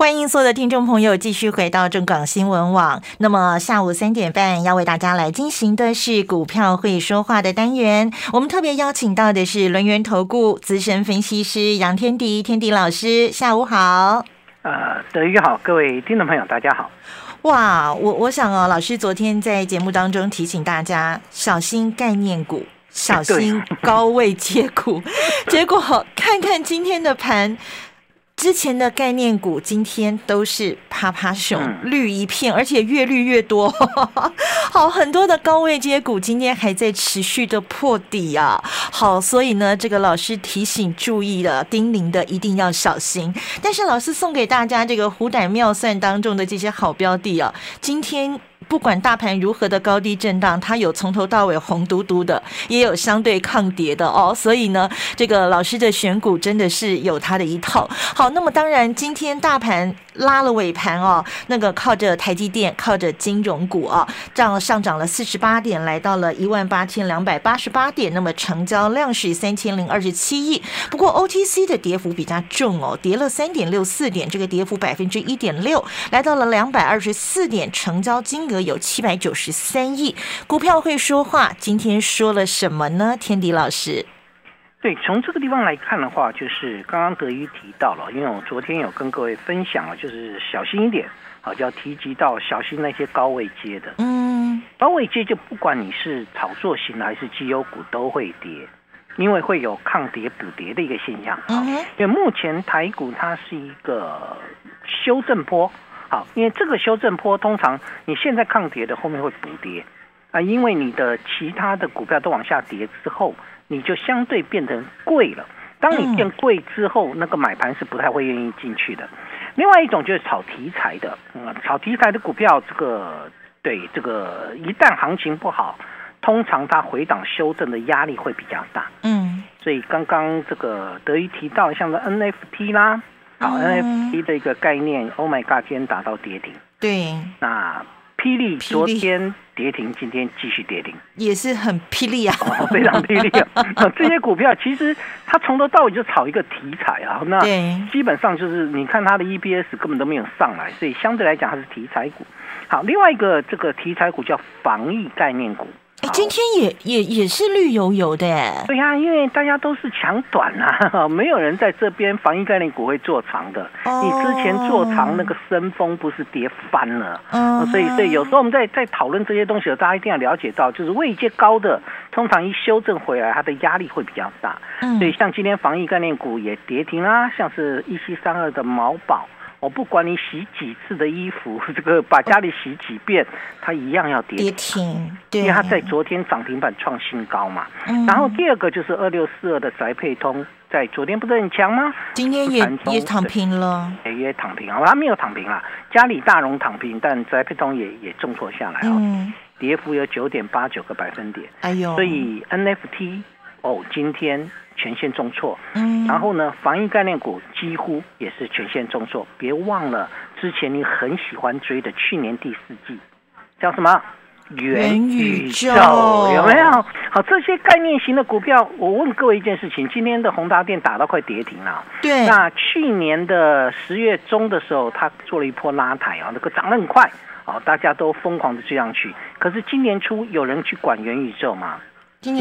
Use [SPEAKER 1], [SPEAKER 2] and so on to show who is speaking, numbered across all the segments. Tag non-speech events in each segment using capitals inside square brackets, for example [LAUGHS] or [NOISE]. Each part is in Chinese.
[SPEAKER 1] 欢迎所有的听众朋友继续回到中港新闻网。那么下午三点半要为大家来进行的是股票会说话的单元。我们特别邀请到的是轮源投顾资深分析师杨天迪，天迪老师，下午好。
[SPEAKER 2] 呃，德宇好，各位听众朋友大家好。
[SPEAKER 1] 哇，我我想哦，老师昨天在节目当中提醒大家小心概念股，小心高位接股，[LAUGHS] 结果看看今天的盘。之前的概念股今天都是啪啪熊，绿一片，而且越绿越多。[LAUGHS] 好，很多的高位接股今天还在持续的破底啊。好，所以呢，这个老师提醒注意了，叮咛的一定要小心。但是老师送给大家这个虎胆妙算当中的这些好标的啊，今天。不管大盘如何的高低震荡，它有从头到尾红嘟嘟的，也有相对抗跌的哦。所以呢，这个老师的选股真的是有他的一套。好，那么当然今天大盘。拉了尾盘哦，那个靠着台积电，靠着金融股啊，这样上涨了四十八点，来到了一万八千两百八十八点。那么成交量是三千零二十七亿。不过 OTC 的跌幅比较重哦，跌了三点六四点，这个跌幅百分之一点六，来到了两百二十四点，成交金额有七百九十三亿。股票会说话，今天说了什么呢？天迪老师。
[SPEAKER 2] 对，从这个地方来看的话，就是刚刚德瑜提到了，因为我昨天有跟各位分享了，就是小心一点，好，就要提及到小心那些高位接的。嗯，高位接就不管你是炒作型还是绩优股都会跌，因为会有抗跌补跌的一个现象。嗯，因为目前台股它是一个修正波，好，因为这个修正波通常你现在抗跌的，后面会补跌啊，因为你的其他的股票都往下跌之后。你就相对变成贵了。当你变贵之后，那个买盘是不太会愿意进去的。另外一种就是炒题材的，嗯，炒题材的股票，这个对这个一旦行情不好，通常它回档修正的压力会比较大。嗯，所以刚刚这个德一提到像个 NFT 啦，好 NFT 的一个概念，Oh my God，今天达到跌停。
[SPEAKER 1] 对，
[SPEAKER 2] 那。霹雳昨天跌停，今天继续跌停，
[SPEAKER 1] 也是很霹雳啊，
[SPEAKER 2] 非常霹雳啊！[LAUGHS] 这些股票其实它从头到尾就炒一个题材啊，那基本上就是你看它的 EPS 根本都没有上来，所以相对来讲它是题材股。好，另外一个这个题材股叫防疫概念股。
[SPEAKER 1] 哎，今天也也也是绿油油的哎。
[SPEAKER 2] 对呀，因为大家都是抢短啊，[LAUGHS] 没有人在这边防疫概念股会做长的。你之前做长那个升风不是跌翻了？嗯，所以所以有时候我们在在讨论这些东西的时候，大家一定要了解到，就是位阶高的，通常一修正回来，它的压力会比较大。嗯，所以像今天防疫概念股也跌停啦，像是一七三二的毛宝。我不管你洗几次的衣服，[LAUGHS] 这个把家里洗几遍，它一样要跌
[SPEAKER 1] 跌停，
[SPEAKER 2] 因为它在昨天涨停板创新高嘛。然后第二个就是二六四二的宅配通，在昨天不是很强吗？
[SPEAKER 1] 今天也也躺平了，
[SPEAKER 2] 也躺平啊，它没有躺平啊，家里大荣躺平，但宅配通也也重挫下来啊，跌幅有九点八九个百分点。哎呦，所以 NFT 哦，今天。全线重挫，嗯，然后呢，防疫概念股几乎也是全线重挫。别忘了之前你很喜欢追的去年第四季叫什么
[SPEAKER 1] 元宇宙，
[SPEAKER 2] 有没有？好，这些概念型的股票，我问各位一件事情：今天的宏达电打到快跌停了，
[SPEAKER 1] 对。
[SPEAKER 2] 那去年的十月中的时候，它做了一波拉抬啊，那个涨得很快，好，大家都疯狂的追上去。可是今年初有人去管元宇宙吗？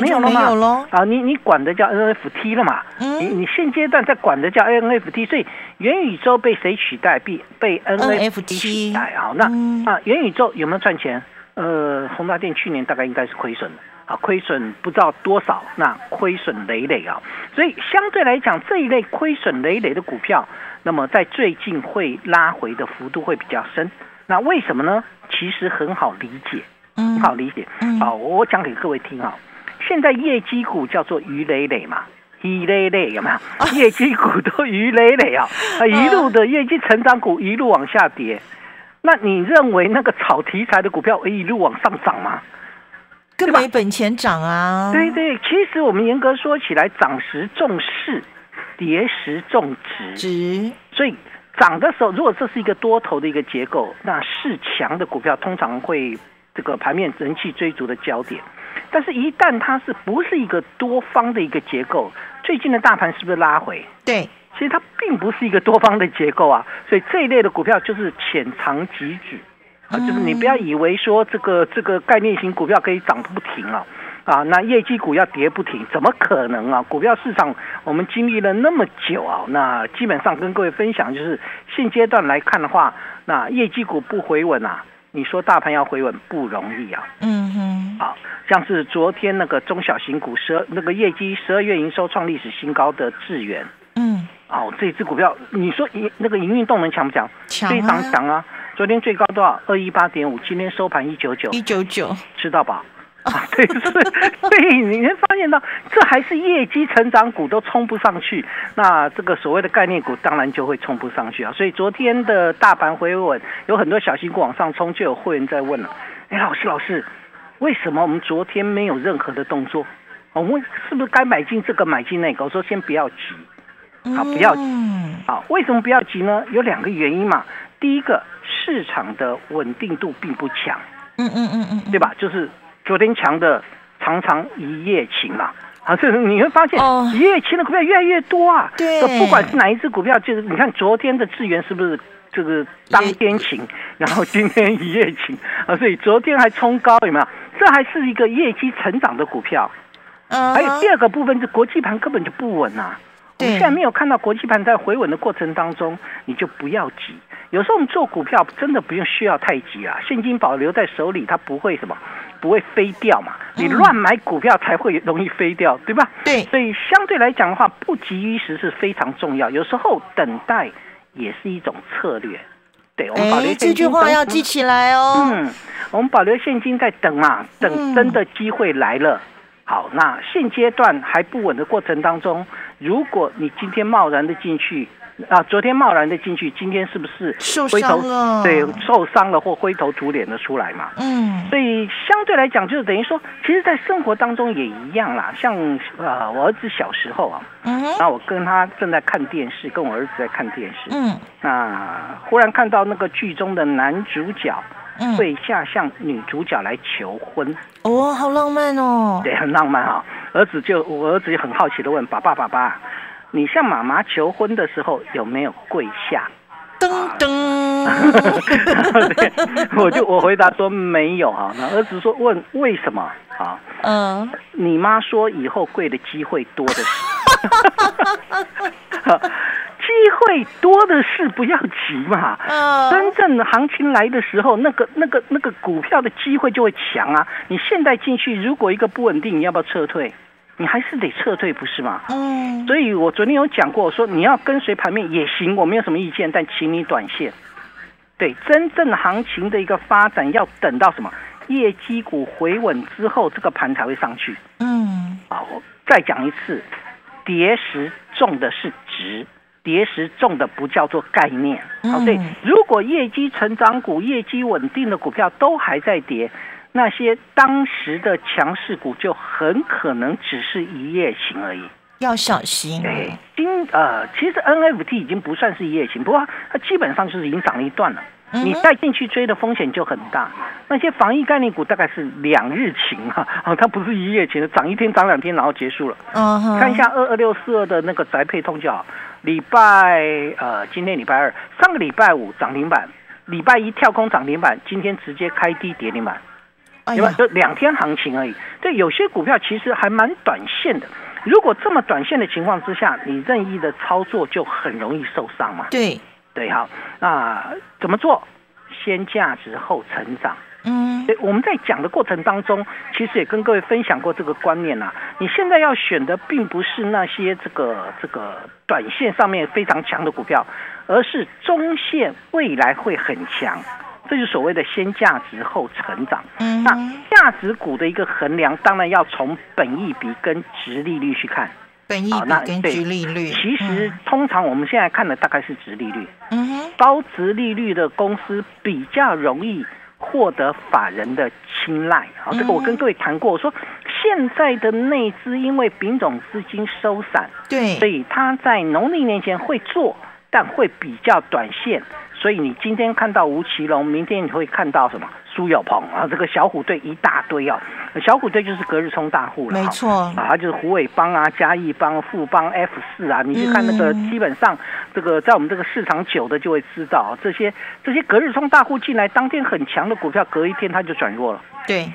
[SPEAKER 1] 没有了吗？
[SPEAKER 2] 啊，你你管的叫 NFT 了嘛？你你现阶段在管的叫 NFT，所以元宇宙被谁取代？被被 NFT 取代啊？那啊，元宇宙有没有赚钱？呃，宏达电去年大概应该是亏损的啊，亏损不知道多少，那亏损累累啊。所以相对来讲，这一类亏损累累的股票，那么在最近会拉回的幅度会比较深。那为什么呢？其实很好理解，很好理解。好，我讲给各位听啊。现在业绩股叫做鱼累累嘛，[LAUGHS] 鱼累累有没有？业绩股都鱼累累啊，[LAUGHS] 啊一路的业绩成长股一路往下跌，那你认为那个炒题材的股票会一路往上涨吗？
[SPEAKER 1] 更没本钱涨啊！
[SPEAKER 2] 对对，其实我们严格说起来，涨时重势，跌时重值。
[SPEAKER 1] 值，
[SPEAKER 2] 所以涨的时候，如果这是一个多头的一个结构，那势强的股票通常会这个盘面人气追逐的焦点。但是，一旦它是不是一个多方的一个结构，最近的大盘是不是拉回？
[SPEAKER 1] 对，
[SPEAKER 2] 其实它并不是一个多方的结构啊。所以这一类的股票就是浅尝即止。啊，就是你不要以为说这个这个概念型股票可以涨不停啊，啊，那业绩股要跌不停，怎么可能啊？股票市场我们经历了那么久啊，那基本上跟各位分享，就是现阶段来看的话，那业绩股不回稳啊，你说大盘要回稳不容易啊。嗯哼，好像是昨天那个中小型股十二那个业绩十二月营收创历史新高的智源，嗯，哦，这支股票你说营那个营运动能强不强？
[SPEAKER 1] 强，
[SPEAKER 2] 非常强啊。昨天最高多少？二一八点五，今天收盘一九九，
[SPEAKER 1] 一九九，
[SPEAKER 2] 知道吧？啊，[LAUGHS] 对，是，对，你会发现到，这还是业绩成长股都冲不上去，那这个所谓的概念股当然就会冲不上去啊。所以昨天的大盘回稳，有很多小型股往上冲，就有会员在问了：哎，老师，老师，为什么我们昨天没有任何的动作？我们是不是该买进这个，买进那个？我说先不要急，好，不要急，好，为什么不要急呢？有两个原因嘛。第一个。市场的稳定度并不强，嗯嗯嗯嗯，对吧？就是昨天强的常常一夜情嘛，啊，这你会发现一夜情的股票越来越多啊。
[SPEAKER 1] 对，
[SPEAKER 2] 不管是哪一只股票，就是你看昨天的智源是不是这个当天晴，然后今天一夜情啊，所以昨天还冲高有没有？这还是一个业绩成长的股票。嗯，还有第二个部分是国际盘根本就不稳啊。你现在没有看到国际盘在回稳的过程当中，你就不要急。有时候我们做股票真的不用需要太急啊，现金保留在手里，它不会什么，不会飞掉嘛。你乱买股票才会容易飞掉，对吧？
[SPEAKER 1] 对。
[SPEAKER 2] 所以相对来讲的话，不急于时是非常重要。有时候等待也是一种策略。对，我们保留
[SPEAKER 1] 这句话要记起来哦。
[SPEAKER 2] 嗯，我们保留现金在等嘛，等真的机会来了。好，那现阶段还不稳的过程当中，如果你今天贸然的进去。啊，昨天贸然的进去，今天是不是
[SPEAKER 1] 受伤了？
[SPEAKER 2] 对，受伤了或灰头土脸的出来嘛？嗯，所以相对来讲，就是等于说，其实，在生活当中也一样啦。像呃，我儿子小时候啊，嗯，那我跟他正在看电视，跟我儿子在看电视，嗯，那忽然看到那个剧中的男主角跪下向女主角来求婚，
[SPEAKER 1] 哦，好浪漫哦，
[SPEAKER 2] 对，很浪漫哈。儿子就我儿子就很好奇的问爸爸爸爸。你向妈妈求婚的时候有没有跪下？
[SPEAKER 1] 噔噔，[LAUGHS]
[SPEAKER 2] 我就我回答说没有啊。那儿子说问为什么啊？嗯，你妈说以后跪的机会多的是，机 [LAUGHS] 会多的是，不要急嘛。嗯，真正的行情来的时候，那个那个那个股票的机会就会强啊。你现在进去，如果一个不稳定，你要不要撤退？你还是得撤退，不是吗？嗯，所以我昨天有讲过，说你要跟随盘面也行，我没有什么意见，但请你短线。对，真正行情的一个发展，要等到什么业绩股回稳之后，这个盘才会上去。嗯，好，再讲一次，跌时重的是值，跌时重的不叫做概念。好，对，如果业绩成长股、业绩稳定的股票都还在跌。那些当时的强势股就很可能只是一夜情而已，
[SPEAKER 1] 要小心。
[SPEAKER 2] 对，今呃，其实 NFT 已经不算是一夜情，不过它基本上就是已经涨了一段了。你再进去追的风险就很大。那些防疫概念股大概是两日情哈，啊，[LAUGHS] 它不是一夜情的，涨一天涨两天然后结束了。嗯看一下二二六四二的那个宅配通就好。礼拜呃，今天礼拜二，上个礼拜五涨停板，礼拜一跳空涨停板，今天直接开低跌停板。对吧？就两天行情而已。对，有些股票其实还蛮短线的。如果这么短线的情况之下，你任意的操作就很容易受伤嘛。
[SPEAKER 1] 对，
[SPEAKER 2] 对，好，那怎么做？先价值后成长。嗯，我们在讲的过程当中，其实也跟各位分享过这个观念呐。你现在要选的并不是那些这个这个短线上面非常强的股票，而是中线未来会很强。这就是所谓的先价值后成长。嗯，那价值股的一个衡量，当然要从本益比跟值利率去看。
[SPEAKER 1] 本益比跟值利率，
[SPEAKER 2] 其实通常我们现在看的大概是值利率。嗯哼，高值利率的公司比较容易获得法人的青睐。好，这个我跟各位谈过，我说现在的内资因为丙种资金收散，
[SPEAKER 1] 对，
[SPEAKER 2] 所以他在农历年前会做，但会比较短线。所以你今天看到吴奇隆，明天你会看到什么？苏有朋啊，这个小虎队一大堆啊，小虎队就是隔日冲大户了，
[SPEAKER 1] 没错。
[SPEAKER 2] 啊，他就是虎尾帮啊、嘉义帮、富邦 F 四啊，你去看那个，基本上这个在我们这个市场久的就会知道，这些这些隔日冲大户进来，当天很强的股票，隔一天它就转弱了。
[SPEAKER 1] 对，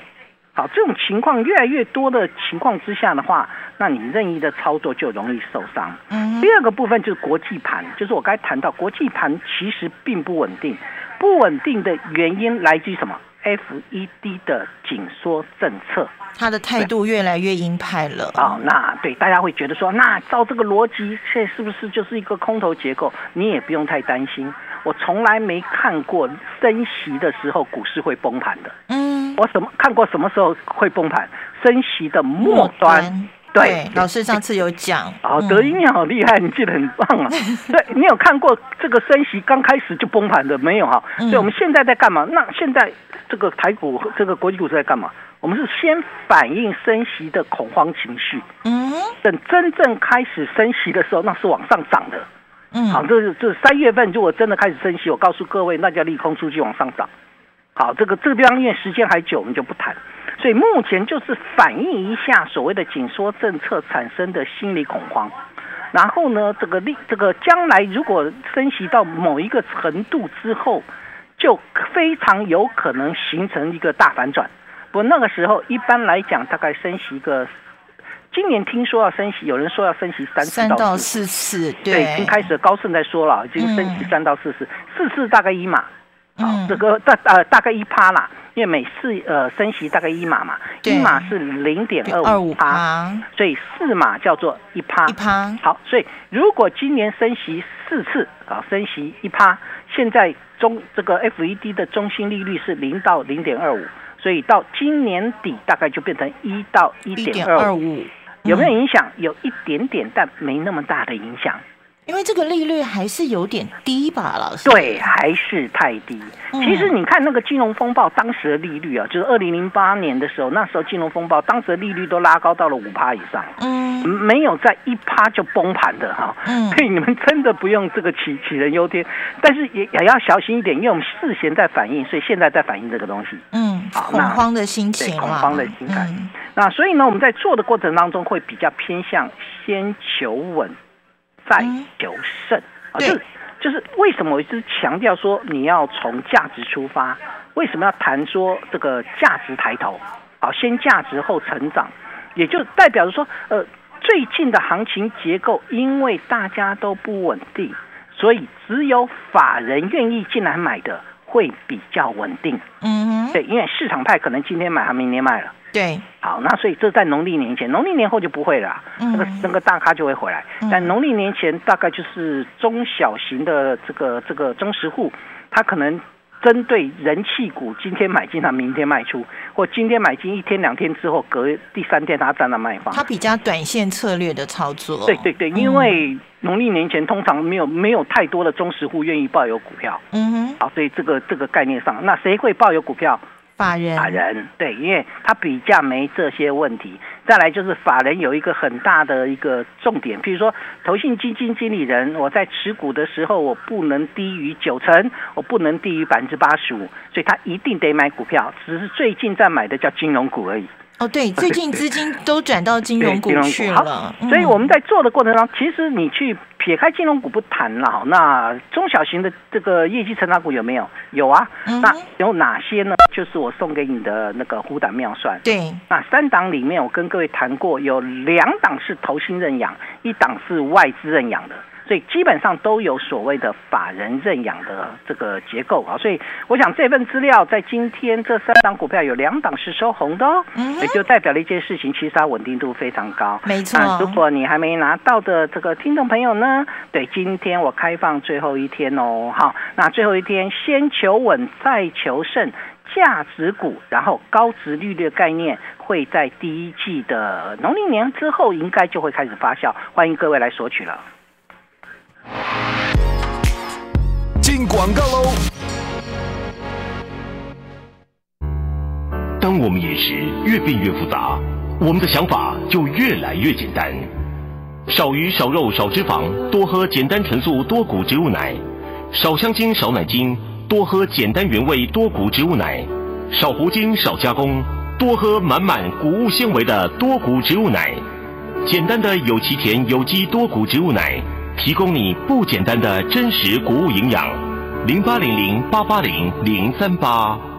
[SPEAKER 2] 好，这种情况越来越多的情况之下的话，那你任意的操作就容易受伤。嗯，第二个部分就是国际盘，就是我刚才谈到国际盘其实并不稳定，不稳定的原因来自于什么？FED 的紧缩政策，
[SPEAKER 1] 他的态度越来越鹰派了。
[SPEAKER 2] 哦，那对大家会觉得说，那照这个逻辑，现在是不是就是一个空头结构？你也不用太担心。我从来没看过升息的时候股市会崩盘的。嗯，我什么看过什么时候会崩盘？升息的末端。
[SPEAKER 1] 对，老师上次有讲。
[SPEAKER 2] 哦，德英你好厉害，你记得很棒啊。[LAUGHS] 对你有看过这个升息刚开始就崩盘的没有哈？所以我们现在在干嘛？那现在这个台股、这个国际股市在干嘛？我们是先反映升息的恐慌情绪。嗯。等真正开始升息的时候，那是往上涨的。嗯。好，这是这三月份如果真的开始升息，我告诉各位，那叫利空出去往上涨。好，这个这个地方因为时间还久，我们就不谈。所以目前就是反映一下所谓的紧缩政策产生的心理恐慌，然后呢，这个利这个将来如果升息到某一个程度之后，就非常有可能形成一个大反转。不过那个时候一般来讲，大概升息个，今年听说要升息，有人说要升息三
[SPEAKER 1] 三到四次，
[SPEAKER 2] 对，已经开始高盛在说了，已经升息三到四次，四次大概一码，啊，这个大呃大概一趴啦。因为每次呃升息大概一码嘛，一码是零点二五趴，所以四码叫做一趴。
[SPEAKER 1] 一趴
[SPEAKER 2] 好，所以如果今年升息四次啊，升息一趴，现在中这个 FED 的中心利率是零到零点二五，所以到今年底大概就变成一到一点二五，有没有影响？有一点点，但没那么大的影响。
[SPEAKER 1] 因为这个利率还是有点低吧，老师。
[SPEAKER 2] 对，还是太低。其实你看那个金融风暴当时的利率啊，就是二零零八年的时候，那时候金融风暴当时的利率都拉高到了五趴以上，嗯，没有在一趴就崩盘的哈。嗯，所以你们真的不用这个杞杞人忧天，但是也也要小心一点，因为我们事先在反应，所以现在在反映这个东西。
[SPEAKER 1] 嗯，恐慌的心情，
[SPEAKER 2] 恐慌的心态。那所以呢，我们在做的过程当中会比较偏向先求稳。再求胜啊，就是就是为什么我一直强调说你要从价值出发？为什么要谈说这个价值抬头？好，先价值后成长，也就代表着说，呃，最近的行情结构，因为大家都不稳定，所以只有法人愿意进来买的会比较稳定。嗯，对，因为市场派可能今天买，他明天卖了。
[SPEAKER 1] 对，
[SPEAKER 2] 好，那所以这在农历年前，农历年后就不会了，那个那个大咖就会回来。但农历年前大概就是中小型的这个这个中实户，他可能针对人气股，今天买进，它明天卖出，或今天买进一天两天之后，隔第三天他在那卖方。
[SPEAKER 1] 它比较短线策略的操作。
[SPEAKER 2] 对对对，因为农历年前通常没有没有太多的中实户愿意抱有股票。嗯哼。好，所以这个这个概念上，那谁会抱有股票？
[SPEAKER 1] 法人，
[SPEAKER 2] 法人对，因为他比较没这些问题。再来就是法人有一个很大的一个重点，譬如说投信基金经理人，我在持股的时候，我不能低于九成，我不能低于百分之八十五，所以他一定得买股票。只是最近在买的叫金融股而已。
[SPEAKER 1] 哦，对，最近资金 [LAUGHS] 都转到金融股去了，
[SPEAKER 2] 所以我们在做的过程中，其实你去撇开金融股不谈了，那中小型的这个业绩成长股有没有？有啊，那有哪些呢？就是我送给你的那个虎胆妙算。
[SPEAKER 1] 对，
[SPEAKER 2] 那三档里面，我跟各位谈过，有两档是投新认养，一档是外资认养的。所以基本上都有所谓的法人认养的这个结构啊，所以我想这份资料在今天这三档股票有两档是收红的哦，也就代表了一件事情，其实它稳定度非常高。
[SPEAKER 1] 没错，
[SPEAKER 2] 如果你还没拿到的这个听众朋友呢，对，今天我开放最后一天哦，好，那最后一天先求稳再求胜，价值股，然后高值利率的概念会在第一季的农历年之后应该就会开始发酵，欢迎各位来索取了。
[SPEAKER 3] 广告喽。当我们饮食越变越复杂，我们的想法就越来越简单。少鱼少肉少脂肪，多喝简单纯素多谷植物奶；少香精少奶精，多喝简单原味多谷植物奶；少糊精少加工，多喝满满谷物纤维的多谷植物奶。简单的有其田有机多谷植物奶，提供你不简单的真实谷物营养。零八零零八八零零三八。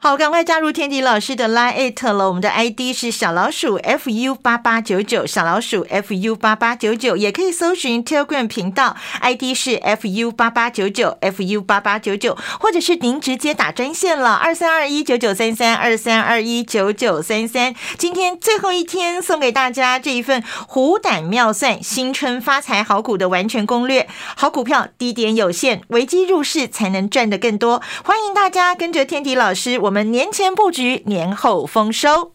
[SPEAKER 1] 好，赶快加入天迪老师的 Line at 了，我们的 ID 是小老鼠 fu 八八九九，小老鼠 fu 八八九九，也可以搜寻 Telegram 频道，ID 是 fu 八八九九 fu 八八九九，或者是您直接打专线了，二三二一九九三三二三二一九九三三。今天最后一天，送给大家这一份虎胆妙算新春发财好股的完全攻略，好股票低点有限，危机入市才能赚得更多，欢迎大家跟着天迪老师。我我们年前布局，年后丰收。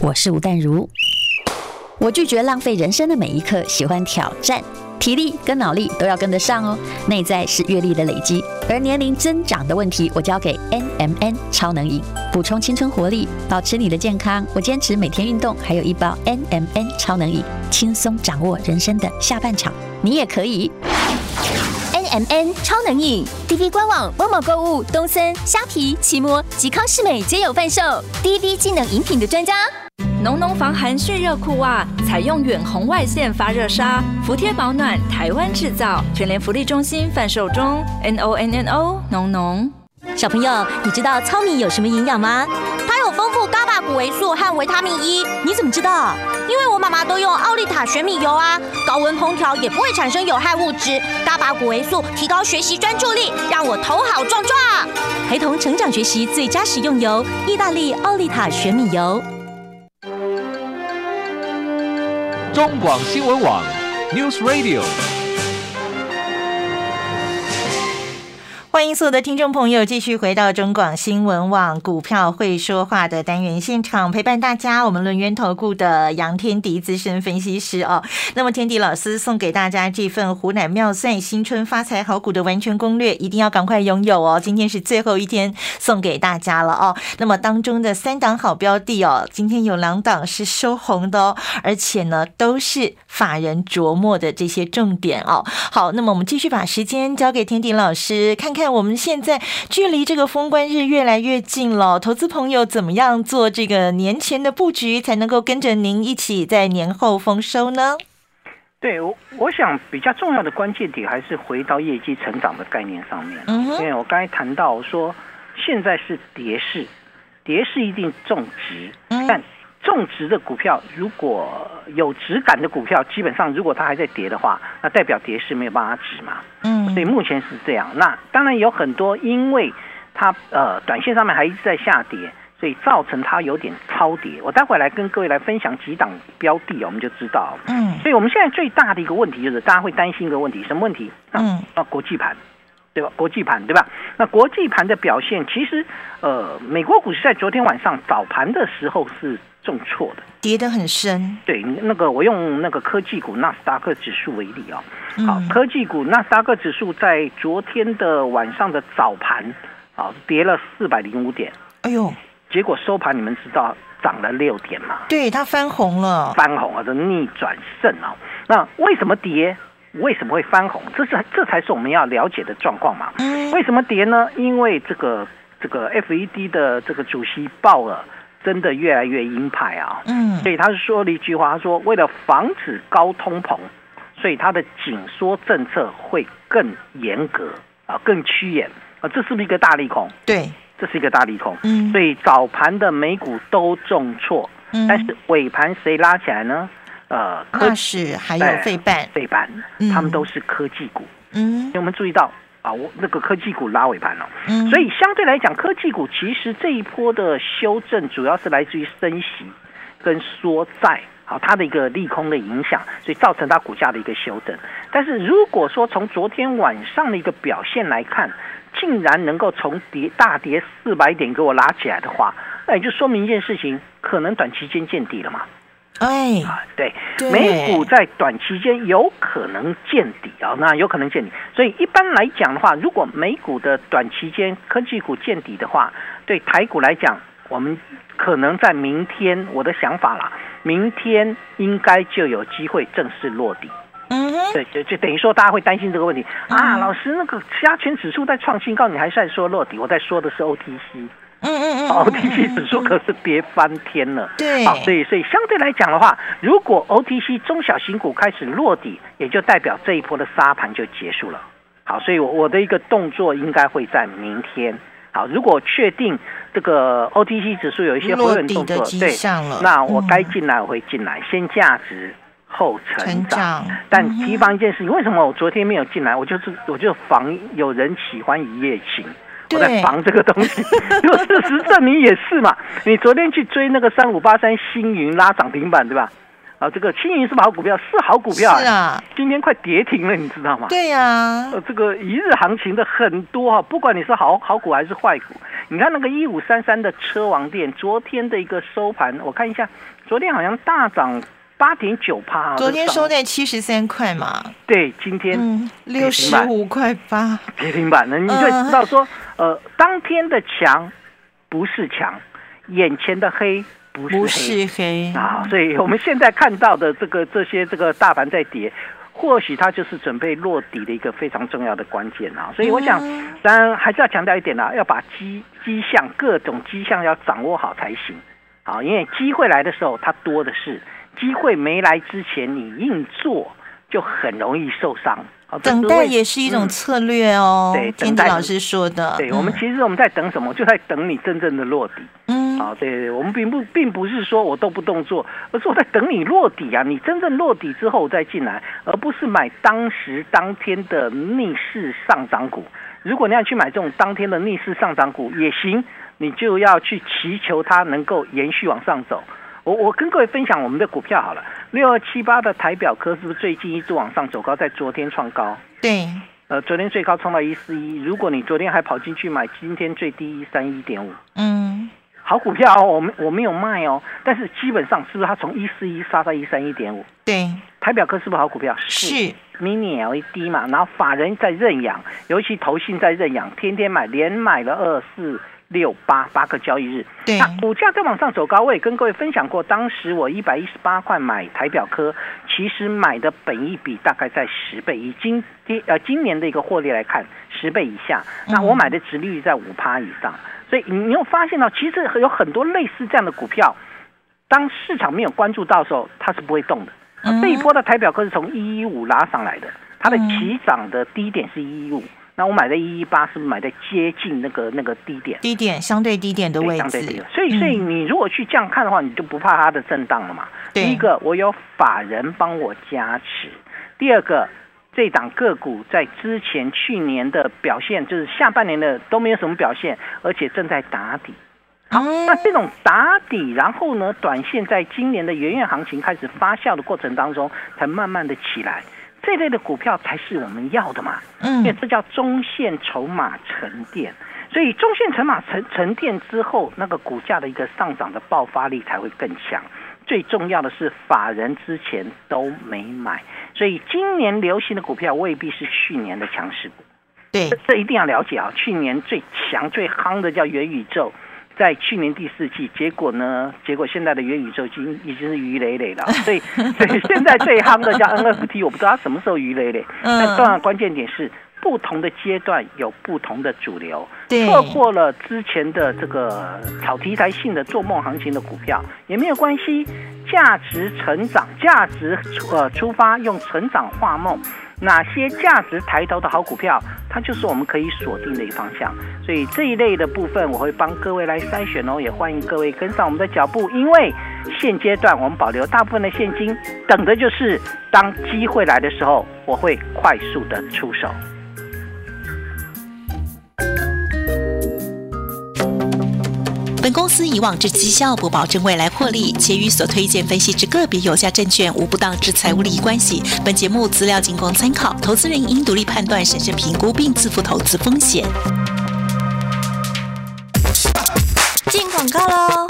[SPEAKER 4] 我是吴淡如，我拒绝浪费人生的每一刻，喜欢挑战，体力跟脑力都要跟得上哦。内在是阅历的累积，而年龄增长的问题，我交给 N M N 超能饮，补充青春活力，保持你的健康。我坚持每天运动，还有一包 N M N 超能饮，轻松掌握人生的下半场。你也可以
[SPEAKER 5] N M N 超能饮，D V 官网、某某购物、东森、虾皮、奇摩及康世美皆有贩售。D V 机能饮品的专家。
[SPEAKER 6] 浓浓防寒蓄热裤袜，采用远红外线发热纱，服帖保暖，台湾制造，全联福利中心贩售中。N O N N O 浓浓。
[SPEAKER 5] 小朋友，你知道糙米有什么营养吗？它有丰富伽马谷维素和维他命 E。你怎么知道？因为我妈妈都用奥利塔玄米油啊，高温烹调也不会产生有害物质。伽马谷维素提高学习专注力，让我头好壮壮。
[SPEAKER 7] 孩童成长学习最佳食用油，意大利奥利塔玄米油。
[SPEAKER 8] 中广新闻网，News Radio。
[SPEAKER 1] 欢迎所有的听众朋友继续回到中广新闻网股票会说话的单元现场，陪伴大家。我们轮源投顾的杨天迪资深分析师哦，那么天迪老师送给大家这份湖南妙算新春发财好股的完全攻略，一定要赶快拥有哦！今天是最后一天送给大家了哦。那么当中的三档好标的哦，今天有两档是收红的哦，而且呢都是法人琢磨的这些重点哦。好，那么我们继续把时间交给天迪老师，看看。我们现在距离这个封关日越来越近了，投资朋友怎么样做这个年前的布局，才能够跟着您一起在年后丰收呢？
[SPEAKER 2] 对，我我想比较重要的关键点还是回到业绩成长的概念上面。嗯因为我刚才谈到说，现在是跌势，跌势一定重值，但重值的股票如果有质感的股票，基本上如果它还在跌的话，那代表跌势没有办法止嘛。嗯，所以目前是这样。那当然有很多，因为它呃短线上面还一直在下跌，所以造成它有点超跌。我待会来跟各位来分享几档标的我们就知道。嗯，所以我们现在最大的一个问题就是，大家会担心一个问题，什么问题？嗯，啊，国际盘，对吧？国际盘，对吧？那国际盘的表现，其实呃，美国股市在昨天晚上早盘的时候是重挫的，
[SPEAKER 1] 跌得很深。
[SPEAKER 2] 对，那个我用那个科技股纳斯达克指数为例啊。好，科技股纳斯达克指数在昨天的晚上的早盘，啊，跌了四百零五点。哎呦，结果收盘你们知道涨了六点嘛？
[SPEAKER 1] 对，它翻红了，
[SPEAKER 2] 翻红了，这逆转胜啊！那为什么跌？为什么会翻红？这是这才是我们要了解的状况嘛？为什么跌呢？因为这个这个 FED 的这个主席鲍尔真的越来越鹰派啊！嗯，所以他是说了一句话，他说为了防止高通膨。所以他的紧缩政策会更严格啊，更趋严啊，这是不是一个大利空？
[SPEAKER 1] 对，
[SPEAKER 2] 这是一个大利空。嗯，所以早盘的美股都重挫，但是尾盘谁拉起来呢？
[SPEAKER 1] 呃，科是还有费半，
[SPEAKER 2] 费半，他们都是科技股。嗯，我们注意到啊，我那个科技股拉尾盘了，嗯，所以相对来讲，科技股其实这一波的修正主要是来自于升息跟缩债。好，它的一个利空的影响，所以造成它股价的一个修正。但是如果说从昨天晚上的一个表现来看，竟然能够从跌大跌四百点给我拉起来的话，那也就说明一件事情，可能短期间见底了嘛？
[SPEAKER 1] 哎，
[SPEAKER 2] 啊，对，美股在短期间有可能见底啊，那有可能见底。所以一般来讲的话，如果美股的短期间科技股见底的话，对台股来讲，我们可能在明天，我的想法啦。明天应该就有机会正式落地。嗯，对，就就等于说大家会担心这个问题啊。老师，那个加权指数在创新高，你还在说落底？我在说的是 OTC。嗯嗯嗯，OTC 指数可是跌翻天了。
[SPEAKER 1] 对，好，
[SPEAKER 2] 所以所以相对来讲的话，如果 OTC 中小型股开始落底，也就代表这一波的沙盘就结束了。好，所以我我的一个动作应该会在明天。好，如果确定这个 OTC 指数有一些回稳动作，对，那我该进来我会进来，先价值后成长。但提防一件事情，为什么我昨天没有进来？我就是我就防有人喜欢一夜情，我在防这个东西。[LAUGHS] 因为事实证明也是嘛，你昨天去追那个三五八三星云拉涨停板，对吧？啊，这个青云是好股票，是好股票，
[SPEAKER 1] 是啊，
[SPEAKER 2] 今天快跌停了，你知道吗？
[SPEAKER 1] 对呀，
[SPEAKER 2] 呃，这个一日行情的很多哈，不管你是好好股还是坏股，你看那个一五三三的车王店，昨天的一个收盘，我看一下，昨天好像大涨八点九趴，
[SPEAKER 1] 昨天收在七十三块嘛，
[SPEAKER 2] 对，今天
[SPEAKER 1] 六十五块八，
[SPEAKER 2] 跌停板了，你就知道说，呃，当天的强不是强，眼前的黑。
[SPEAKER 1] 不是黑。
[SPEAKER 2] 啊，所以我们现在看到的这个这些这个大盘在跌，或许它就是准备落底的一个非常重要的关键啊。所以我想，当然还是要强调一点啦，要把机机象各种机象要掌握好才行。啊。因为机会来的时候它多的是，机会没来之前你硬做就很容易受伤。
[SPEAKER 1] 等待也是一种策略哦。
[SPEAKER 2] 对，
[SPEAKER 1] 天子老师说的。
[SPEAKER 2] 对，我们其实我们在等什么？就在等你真正的落地。嗯，啊，对，我们并不并不是说我都不动作，而是我在等你落地啊。你真正落地之后再进来，而不是买当时当天的逆势上涨股。如果你要去买这种当天的逆势上涨股也行，你就要去祈求它能够延续往上走。我我跟各位分享我们的股票好了，六二七八的台表科是不是最近一直往上走高，在昨天创高？
[SPEAKER 1] 对，
[SPEAKER 2] 呃，昨天最高冲到一四一，如果你昨天还跑进去买，今天最低一三一点五，嗯，好股票哦，我没我没有卖哦，但是基本上是不是它从一四一杀到一三一点五？
[SPEAKER 1] 对，
[SPEAKER 2] 台表科是不是好股票？
[SPEAKER 1] 是
[SPEAKER 2] ，mini LED 嘛，然后法人在认养，尤其投信在认养，天天买，连买了二四。六八八个交易日，
[SPEAKER 1] 那
[SPEAKER 2] 股价在往上走高，我也跟各位分享过，当时我一百一十八块买台表科，其实买的本益比大概在十倍，以今今呃今年的一个获利来看，十倍以下，那我买的值率在五趴以上，所以你有发现到，其实有很多类似这样的股票，当市场没有关注到的时候，它是不会动的。这一波的台表科是从一一五拉上来的，它的起涨的低点是一一五。那我买的一一八是不是买在接近那个那个低点？
[SPEAKER 1] 低点相对低点的位置。
[SPEAKER 2] 所以所以你如果去这样看的话，你就不怕它的震荡了嘛？第一个，我有法人帮我加持；第二个，这档个股在之前去年的表现，就是下半年的都没有什么表现，而且正在打底。好，那这种打底，然后呢，短线在今年的元月行情开始发酵的过程当中，才慢慢的起来。这类的股票才是我们要的嘛，嗯，因为这叫中线筹码沉淀，所以中线筹码沉沉淀之后，那个股价的一个上涨的爆发力才会更强。最重要的是，法人之前都没买，所以今年流行的股票未必是去年的强势股。
[SPEAKER 1] 对，
[SPEAKER 2] 这一定要了解啊！去年最强最夯的叫元宇宙。在去年第四季，结果呢？结果现在的元宇宙已经已经是鱼累累了，[LAUGHS] 所以所以现在最夯的叫 NFT，我不知道它什么时候鱼累累。但当然关键点是，不同的阶段有不同的主流，错过了之前的这个炒题材性的做梦行情的股票也没有关系，价值成长，价值呃出发，用成长画梦。哪些价值抬头的好股票，它就是我们可以锁定的一个方向。所以这一类的部分，我会帮各位来筛选哦，也欢迎各位跟上我们的脚步。因为现阶段我们保留大部分的现金，等的就是当机会来的时候，我会快速的出手。
[SPEAKER 9] 公司以往之绩效不保证未来获利，且与所推荐分析之个别有价证券无不当之财务利益关系。本节目资料仅供参考，投资人应独立判断、审慎评估并自负投资风险。
[SPEAKER 5] 进广告喽！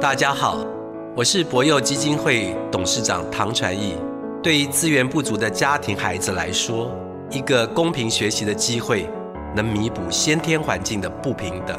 [SPEAKER 10] 大家好，我是博幼基金会董事长唐传义。对于资源不足的家庭孩子来说，一个公平学习的机会，能弥补先天环境的不平等。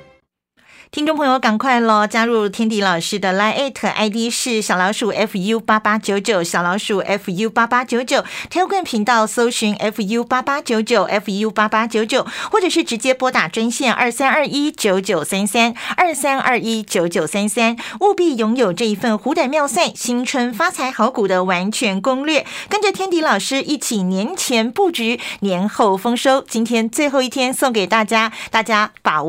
[SPEAKER 1] 听众朋友，赶快喽！加入天迪老师的 Line ID 是小老鼠 fu 八八九九，小老鼠 fu 八八九九。Telegram 频道搜寻 fu 八八九九，fu 八八九九，或者是直接拨打专线二三二一九九三三二三二一九九三三。务必拥有这一份虎胆妙算新春发财好股的完全攻略，跟着天迪老师一起年前布局，年后丰收。今天最后一天送给大家，大家把握。